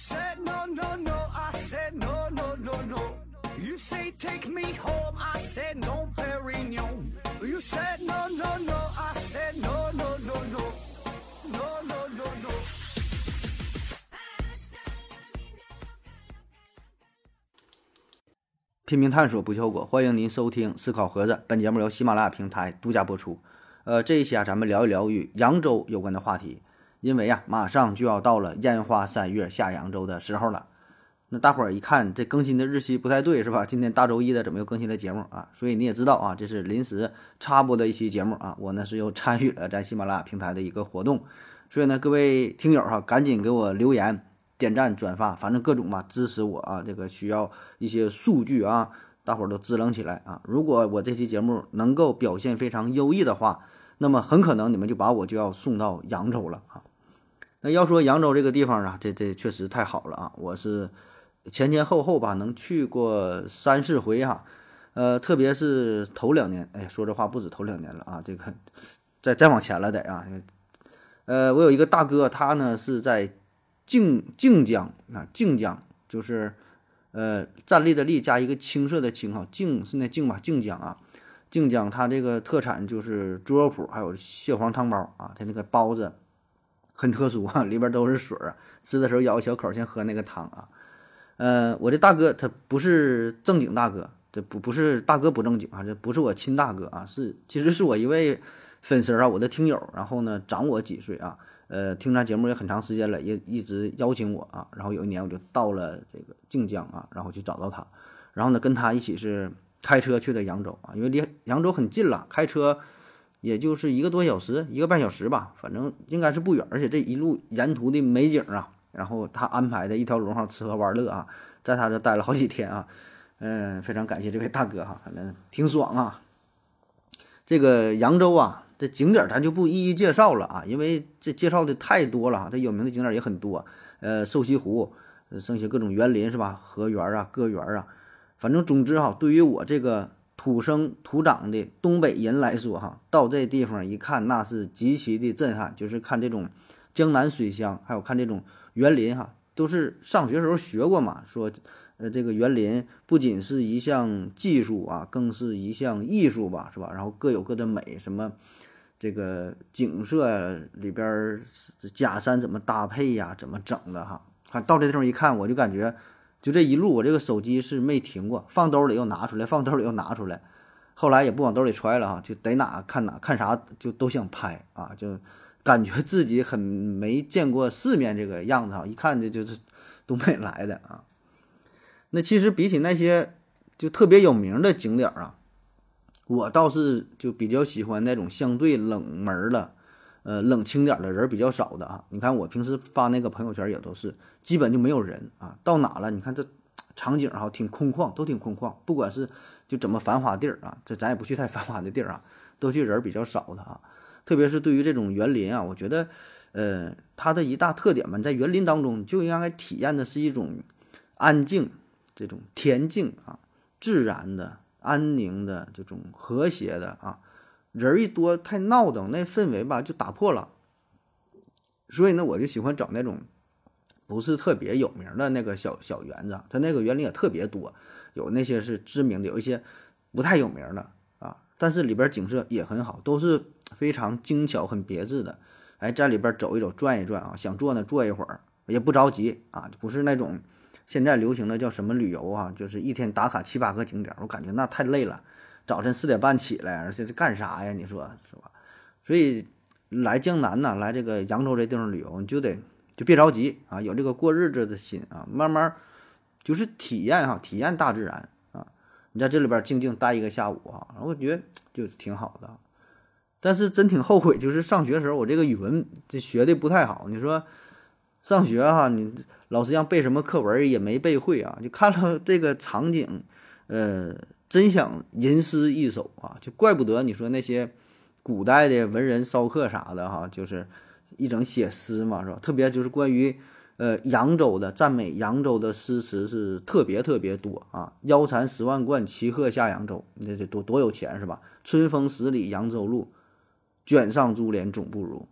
said no, no, no. I said no, no, no, no. You say take me home. I said no, Perignon. You said no, no, no. I said no, no, no, no. No, no, no, no. 拼命探索不效果，欢迎您收听思考盒子。本节目由喜马拉雅平台独家播出。呃，这一期啊，咱们聊一聊与扬州有关的话题。因为呀，马上就要到了烟花三月下扬州的时候了。那大伙儿一看这更新的日期不太对，是吧？今天大周一的怎么又更新了节目啊？所以你也知道啊，这是临时插播的一期节目啊。我呢是又参与了在喜马拉雅平台的一个活动，所以呢，各位听友哈，赶紧给我留言、点赞、转发，反正各种吧支持我啊。这个需要一些数据啊，大伙儿都支棱起来啊。如果我这期节目能够表现非常优异的话，那么很可能你们就把我就要送到扬州了啊。那要说扬州这个地方啊，这这确实太好了啊！我是前前后后吧，能去过三四回哈。呃，特别是头两年，哎，说这话不止头两年了啊，这个再再往前了得啊。呃，我有一个大哥，他呢是在靖靖江啊，靖江就是呃站立的立加一个青色的青哈，靖是那靖吧，靖江啊，靖江它这个特产就是猪肉脯，还有蟹黄汤包啊，它那个包子。很特殊啊，里边都是水儿，吃的时候咬一小口，先喝那个汤啊。呃，我这大哥他不是正经大哥，这不不是大哥不正经啊，这不是我亲大哥啊，是其实是我一位粉丝啊，我的听友，然后呢长我几岁啊，呃，听咱节目也很长时间了，也一直邀请我啊，然后有一年我就到了这个靖江啊，然后去找到他，然后呢跟他一起是开车去的扬州啊，因为离扬州很近了，开车。也就是一个多小时，一个半小时吧，反正应该是不远。而且这一路沿途的美景啊，然后他安排的一条龙上吃喝玩乐啊，在他这待了好几天啊，嗯，非常感谢这位大哥哈，反正挺爽啊。这个扬州啊，这景点咱就不一一介绍了啊，因为这介绍的太多了，它有名的景点也很多，呃，瘦西湖，剩下各种园林是吧？河园啊，个园啊，反正总之哈，对于我这个。土生土长的东北人来说，哈，到这地方一看，那是极其的震撼。就是看这种江南水乡，还有看这种园林，哈，都是上学时候学过嘛。说，呃，这个园林不仅是一项技术啊，更是一项艺术吧，是吧？然后各有各的美，什么这个景色里边假山怎么搭配呀，怎么整的哈？看到这地方一看，我就感觉。就这一路，我这个手机是没停过，放兜里又拿出来，放兜里又拿出来，后来也不往兜里揣了哈，就逮哪看哪，看啥就都想拍啊，就感觉自己很没见过世面这个样子哈，一看这就是东北来的啊。那其实比起那些就特别有名的景点啊，我倒是就比较喜欢那种相对冷门的。呃，冷清点的人比较少的啊。你看我平时发那个朋友圈也都是，基本就没有人啊。到哪了？你看这场景哈，挺空旷，都挺空旷。不管是就怎么繁华地儿啊，这咱也不去太繁华的地儿啊，都去人比较少的啊。特别是对于这种园林啊，我觉得，呃，它的一大特点嘛，在园林当中就应该体验的是一种安静、这种恬静啊、自然的、安宁的这种和谐的啊。人一多太闹腾，那氛围吧就打破了。所以呢，我就喜欢找那种不是特别有名的那个小小园子，它那个园林也特别多，有那些是知名的，有一些不太有名的啊。但是里边景色也很好，都是非常精巧、很别致的。哎，在里边走一走、转一转啊，想坐呢坐一会儿，也不着急啊，不是那种现在流行的叫什么旅游啊，就是一天打卡七八个景点，我感觉那太累了。早晨四点半起来，而且这干啥呀？你说是吧？所以来江南呢，来这个扬州这地方旅游，你就得就别着急啊，有这个过日子的心啊，慢慢就是体验哈，体验大自然啊。你在这里边静静待一个下午啊，我觉得就挺好的。但是真挺后悔，就是上学时候我这个语文这学的不太好。你说上学哈，你老师让背什么课文也没背会啊，就看到这个场景，呃。真想吟诗一首啊！就怪不得你说那些古代的文人骚客啥的哈，就是一整写诗嘛，是吧？特别就是关于呃扬州的赞美扬州的诗词是特别特别多啊！腰缠十万贯，骑鹤下扬州，那得多多有钱是吧？春风十里扬州路，卷上珠帘总不如。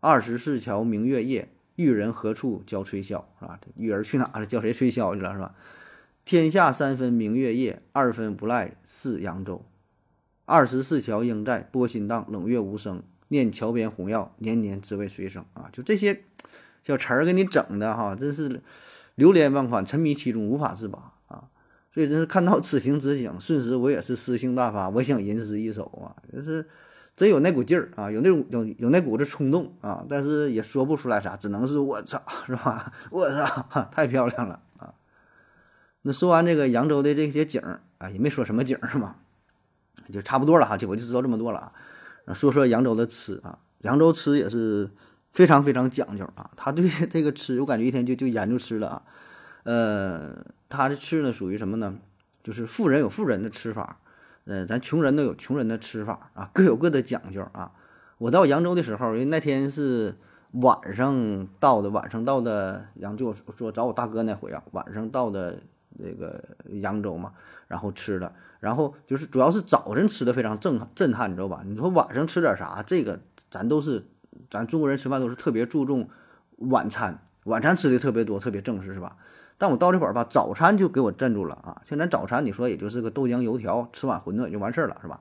二十四桥明月夜，玉人何处教吹箫？是吧？这玉儿去哪了？教谁吹箫去了？是吧？天下三分明月夜，二分不赖是扬州。二十四桥应在波心荡，冷月无声。念桥边红药，年年只为谁生啊？就这些小词儿给你整的哈，真是流连忘返，沉迷其中，无法自拔啊！所以真是看到此情此景，瞬时我也是诗兴大发，我想吟诗一首啊，就是真有那股劲儿啊，有那种有有那股子冲动啊，但是也说不出来啥，只能是我操，是吧？我操，太漂亮了！那说完这个扬州的这些景儿啊，也没说什么景儿是吧？就差不多了哈，就我就知道这么多了啊。说说扬州的吃啊，扬州吃也是非常非常讲究啊。他对这个吃，我感觉一天就就研究吃了啊。呃，他的吃呢属于什么呢？就是富人有富人的吃法，呃，咱穷人都有穷人的吃法啊，各有各的讲究啊。我到扬州的时候，因为那天是晚上到的，晚上到的扬州，说找我大哥那回啊，晚上到的这个扬州嘛，然后吃的。然后就是主要是早晨吃的非常震震撼，你知道吧？你说晚上吃点啥？这个咱都是，咱中国人吃饭都是特别注重晚餐，晚餐吃的特别多，特别正式，是吧？但我到这会儿吧，早餐就给我镇住了啊！像咱早餐，你说也就是个豆浆油条，吃碗馄饨就完事儿了，是吧？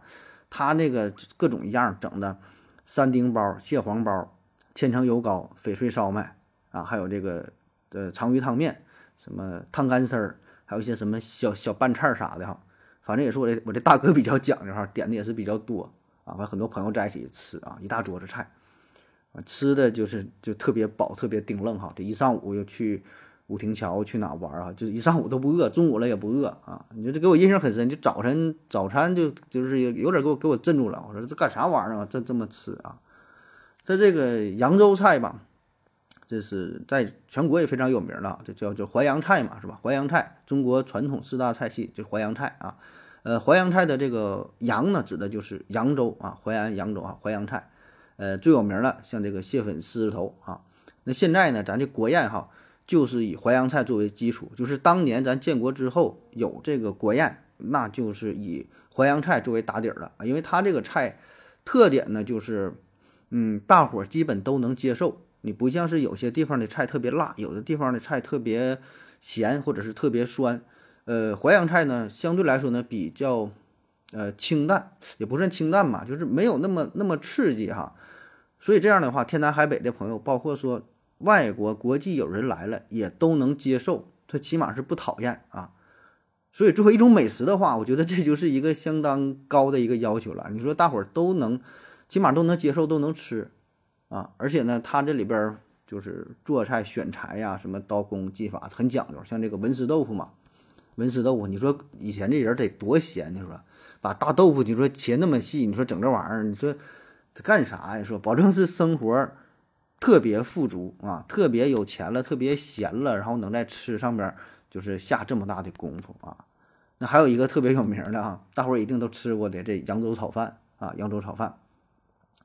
他那个各种一样整的，三丁包、蟹黄包、千层油糕、翡翠烧麦啊，还有这个呃长鱼汤面，什么汤干丝儿，还有一些什么小小拌菜啥的哈。反正也是我这我这大哥比较讲究哈，点的也是比较多啊，完很多朋友在一起吃啊，一大桌子菜，啊，吃的就是就特别饱，特别顶愣哈。这一上午又去武亭桥去哪玩啊？就一上午都不饿，中午了也不饿啊。你说这给我印象很深，就早晨早餐就就是有点给我给我镇住了。我说这干啥玩意儿啊？这这么吃啊？在这个扬州菜吧。这是在全国也非常有名的，这叫叫淮扬菜嘛，是吧？淮扬菜，中国传统四大菜系就是淮扬菜啊。呃，淮扬菜的这个扬呢，指的就是扬州啊，淮安扬州啊，淮扬菜。呃，最有名的像这个蟹粉狮子头啊。那现在呢，咱这国宴哈，就是以淮扬菜作为基础，就是当年咱建国之后有这个国宴，那就是以淮扬菜作为打底儿的，因为它这个菜特点呢，就是嗯，大伙儿基本都能接受。你不像是有些地方的菜特别辣，有的地方的菜特别咸或者是特别酸。呃，淮扬菜呢，相对来说呢比较呃清淡，也不算清淡吧，就是没有那么那么刺激哈。所以这样的话，天南海北的朋友，包括说外国国际友人来了，也都能接受，他起码是不讨厌啊。所以作为一种美食的话，我觉得这就是一个相当高的一个要求了。你说大伙儿都能，起码都能接受，都能吃。啊，而且呢，他这里边就是做菜选材呀，什么刀工技法很讲究。像这个文思豆腐嘛，文思豆腐，你说以前这人得多闲，你说把大豆腐你说切那么细，你说整这玩意儿，你说干啥呀？说保证是生活特别富足啊，特别有钱了，特别闲了，然后能在吃上边就是下这么大的功夫啊。那还有一个特别有名的啊，大伙儿一定都吃过的这扬州炒饭啊，扬州炒饭。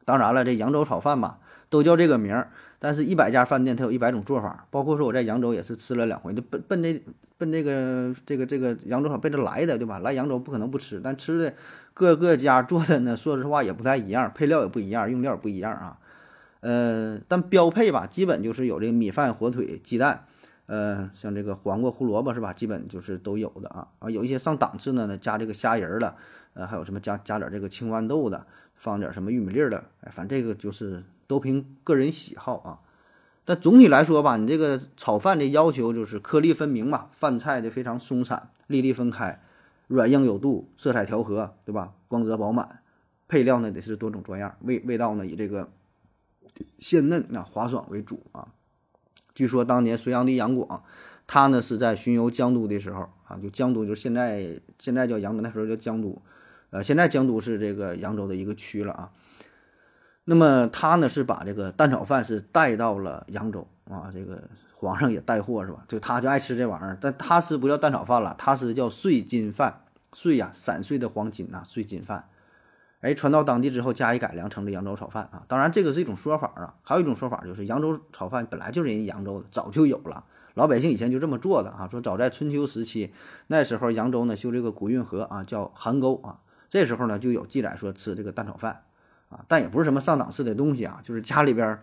当然了，这扬州炒饭吧，都叫这个名儿。但是，一百家饭店它有一百种做法，包括说我在扬州也是吃了两回，就奔奔这奔这个这个这个扬州炒奔着来的，对吧？来扬州不可能不吃，但吃的各个家做的呢，说实话也不太一样，配料也不一样，用料也不一样啊。呃，但标配吧，基本就是有这个米饭、火腿、鸡蛋，呃，像这个黄瓜、胡萝卜是吧？基本就是都有的啊。啊，有一些上档次的呢，加这个虾仁儿的，呃，还有什么加加点这个青豌豆的。放点什么玉米粒儿的，哎，反正这个就是都凭个人喜好啊。但总体来说吧，你这个炒饭的要求就是颗粒分明嘛，饭菜的非常松散，粒粒分开，软硬有度，色彩调和，对吧？光泽饱满，配料呢得是多种多样，味味道呢以这个鲜嫩啊滑爽为主啊。据说当年隋炀帝杨广，他呢是在巡游江都的时候啊，就江都就是现在现在叫扬州，那时候叫江都。呃，现在江都是这个扬州的一个区了啊。那么他呢是把这个蛋炒饭是带到了扬州啊，这个皇上也带货是吧？就他就爱吃这玩意儿，但他吃不叫蛋炒饭了，他是叫碎金饭，碎呀，散碎的黄金呐，碎金饭。哎，传到当地之后加以改良，成了扬州炒饭啊。当然这个是一种说法啊，还有一种说法就是扬州炒饭本来就是人家扬州的，早就有了，老百姓以前就这么做的啊。说早在春秋时期，那时候扬州呢修这个古运河啊，叫邗沟啊。这时候呢，就有记载说吃这个蛋炒饭，啊，但也不是什么上档次的东西啊，就是家里边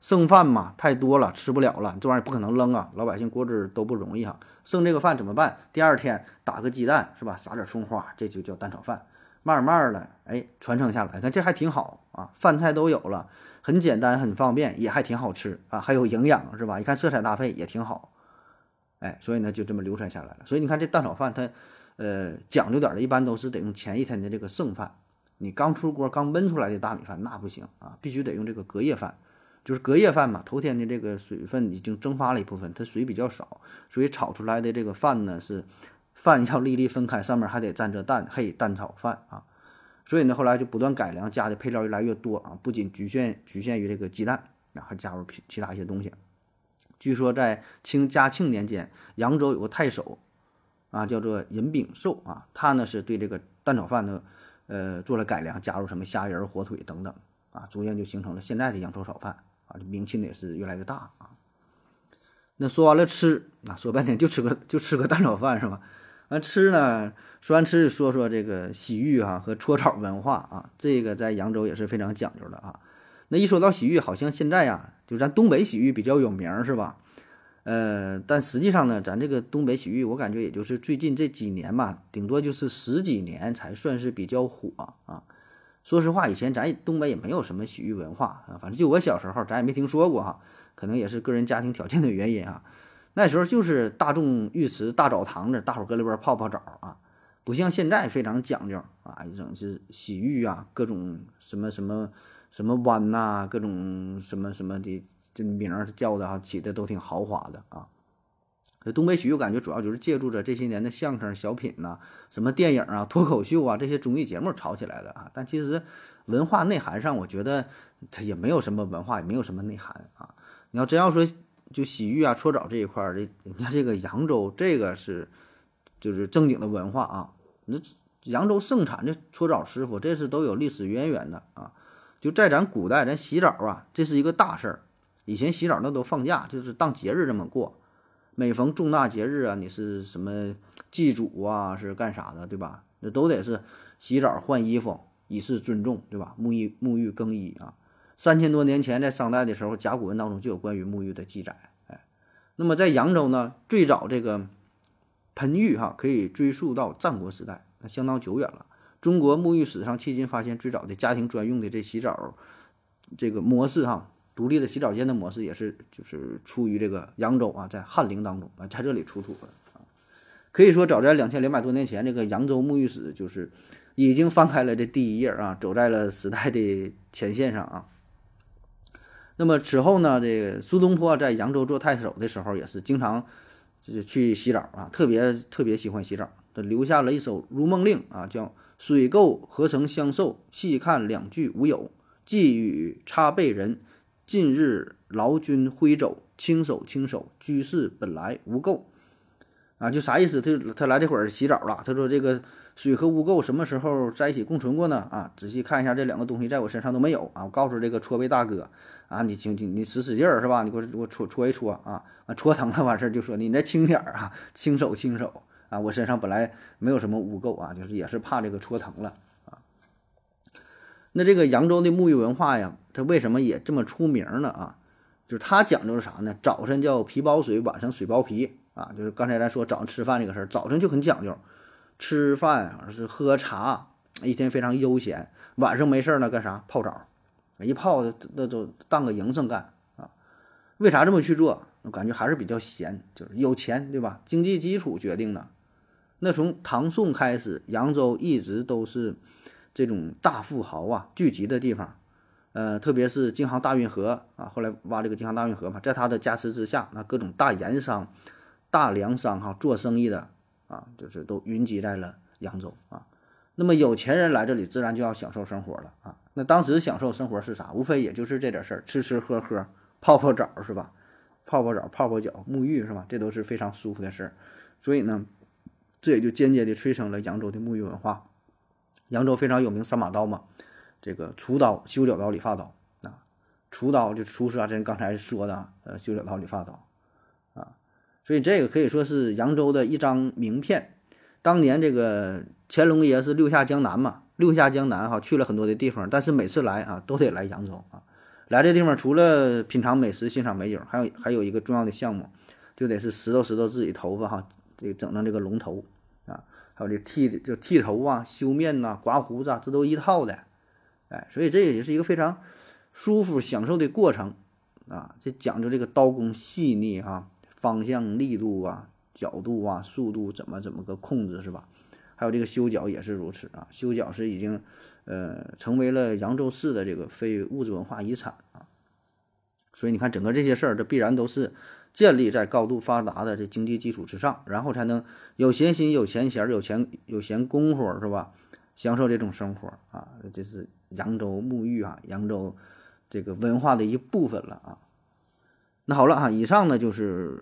剩饭嘛太多了，吃不了了，这玩意儿不可能扔啊，老百姓过日子都不容易哈。剩这个饭怎么办？第二天打个鸡蛋是吧？撒点葱花，这就叫蛋炒饭。慢慢的，哎，传承下来，看这还挺好啊，饭菜都有了，很简单，很方便，也还挺好吃啊，还有营养是吧？一看色彩搭配也挺好，哎，所以呢就这么流传下来了。所以你看这蛋炒饭它，呃，讲究点的，一般都是得用前一天的这个剩饭。你刚出锅、刚焖出来的大米饭那不行啊，必须得用这个隔夜饭，就是隔夜饭嘛。头天的这个水分已经蒸发了一部分，它水比较少，所以炒出来的这个饭呢是饭要粒粒分开，上面还得沾着蛋，嘿，蛋炒饭啊。所以呢，后来就不断改良，加的配料越来越多啊，不仅局限局限于这个鸡蛋，啊，还加入其其他一些东西。据说在清嘉庆年间，扬州有个太守啊，叫做尹炳寿啊，他呢是对这个蛋炒饭呢。呃，做了改良，加入什么虾仁、火腿等等啊，逐渐就形成了现在的扬州炒饭啊，这名气呢也是越来越大啊。那说完了吃，啊，说半天就吃个就吃个蛋炒饭是吧？完吃呢，说完吃，说说这个洗浴哈和搓澡文化啊，这个在扬州也是非常讲究的啊。那一说到洗浴，好像现在呀，就咱东北洗浴比较有名是吧？呃，但实际上呢，咱这个东北洗浴，我感觉也就是最近这几年吧，顶多就是十几年才算是比较火啊。说实话，以前咱东北也没有什么洗浴文化啊，反正就我小时候，咱也没听说过哈。可能也是个人家庭条件的原因啊。那时候就是大众浴池、大澡堂子，大伙搁里边泡泡澡啊，不像现在非常讲究啊，一整是洗浴啊，各种什么什么什么湾呐，各种什么什么的。这名儿叫的哈起的都挺豪华的啊。东北洗浴感觉主要就是借助着这些年的相声、小品呐，什么电影啊、脱口秀啊这些综艺节目炒起来的啊。但其实文化内涵上，我觉得它也没有什么文化，也没有什么内涵啊。你要真要说就洗浴啊、搓澡这一块儿，这人家这个扬州这个是就是正经的文化啊。那扬州盛产这搓澡师傅，这是都有历史渊源的啊。就在咱古代，咱洗澡啊，这是一个大事儿。以前洗澡那都放假，就是当节日这么过。每逢重大节日啊，你是什么祭祖啊，是干啥的，对吧？那都得是洗澡换衣服，以示尊重，对吧？沐浴沐浴更衣啊。三千多年前，在商代的时候，甲骨文当中就有关于沐浴的记载。哎，那么在扬州呢，最早这个盆浴哈，可以追溯到战国时代，那相当久远了。中国沐浴史上迄今发现最早的家庭专用的这洗澡这个模式哈。独立的洗澡间的模式也是，就是出于这个扬州啊，在翰林当中啊，在这里出土的啊，可以说早在两千两百多年前，这个扬州沐浴史就是已经翻开了这第一页啊，走在了时代的前线上啊。那么此后呢，这个苏东坡在扬州做太守的时候，也是经常就是去洗澡啊，特别特别喜欢洗澡，他留下了一首《如梦令》啊，叫“水垢何曾相受，细看两句无有，寄与擦背人。”近日劳军挥走，轻手轻手，居士本来无垢，啊，就啥意思？他他来这会儿洗澡了。他说这个水和污垢什么时候在一起共存过呢？啊，仔细看一下这两个东西在我身上都没有啊。我告诉这个搓背大哥啊，你轻轻你使使劲儿是吧？你给我给我搓搓一搓啊，啊搓疼了完事儿就说你再轻点儿啊，轻手轻手啊，我身上本来没有什么污垢啊，就是也是怕这个搓疼了啊。那这个扬州的沐浴文化呀，它为什么也这么出名呢？啊，就是它讲究是啥呢？早晨叫皮包水，晚上水包皮啊。就是刚才咱说早上吃饭这个事儿，早晨就很讲究，吃饭是喝茶，一天非常悠闲。晚上没事儿呢干啥？泡澡，一泡那都当个营生干啊。为啥这么去做？我感觉还是比较闲，就是有钱，对吧？经济基础决定的。那从唐宋开始，扬州一直都是。这种大富豪啊聚集的地方，呃，特别是京杭大运河啊，后来挖这个京杭大运河嘛，在它的加持之下，那各种大盐商、大粮商哈，做生意的啊，就是都云集在了扬州啊。那么有钱人来这里，自然就要享受生活了啊。那当时享受生活是啥？无非也就是这点事儿，吃吃喝喝，泡泡澡是吧？泡泡澡、泡泡脚、沐浴是吧？这都是非常舒服的事儿。所以呢，这也就间接的催生了扬州的沐浴文化。扬州非常有名三把刀嘛，这个厨刀、修脚刀、理发刀啊。厨刀就厨师啊，这刚才说的，呃，修脚刀、理发刀，所以这个可以说是扬州的一张名片。当年这个乾隆爷是六下江南嘛，六下江南哈，去了很多的地方，但是每次来啊，都得来扬州啊。来这地方除了品尝美食、欣赏美景，还有还有一个重要的项目，就得是拾掇拾掇自己头发哈，这个整成这个龙头啊，还有这剃就剃头啊、修面呐、刮胡子啊，这都一套的，哎，所以这也是一个非常舒服、享受的过程啊，这讲究这个刀工细腻啊，方向、力度啊、角度啊、速度怎么怎么个控制是吧？还有这个修脚也是如此啊，修脚是已经。呃，成为了扬州市的这个非物质文化遗产啊，所以你看，整个这些事儿，这必然都是建立在高度发达的这经济基础之上，然后才能有闲心、有闲钱、有钱有闲工夫，是吧？享受这种生活啊，这是扬州沐浴啊，扬州这个文化的一部分了啊。那好了啊，以上呢就是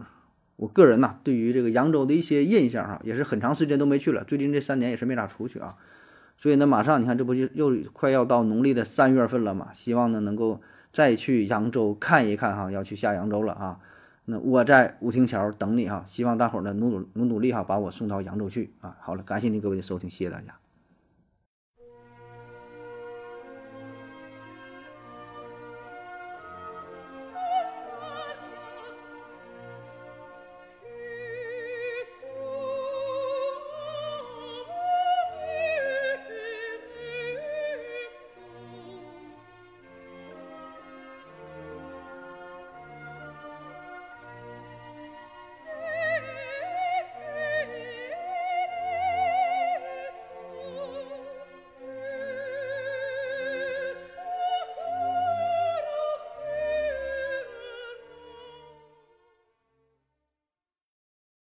我个人呐对于这个扬州的一些印象哈，也是很长时间都没去了，最近这三年也是没咋出去啊。所以呢，马上你看，这不就又快要到农历的三月份了嘛？希望呢能够再去扬州看一看哈，要去下扬州了啊。那我在武亭桥等你哈，希望大伙儿呢努努努努力哈，把我送到扬州去啊。好了，感谢您各位的收听，谢谢大家。